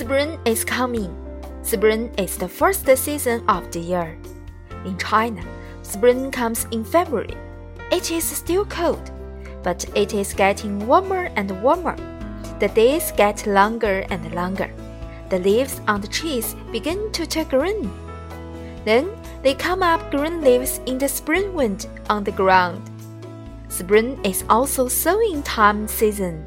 Spring is coming. Spring is the first season of the year. In China, spring comes in February. It is still cold, but it is getting warmer and warmer. The days get longer and longer. The leaves on the trees begin to turn green. Then they come up green leaves in the spring wind on the ground. Spring is also sowing time season.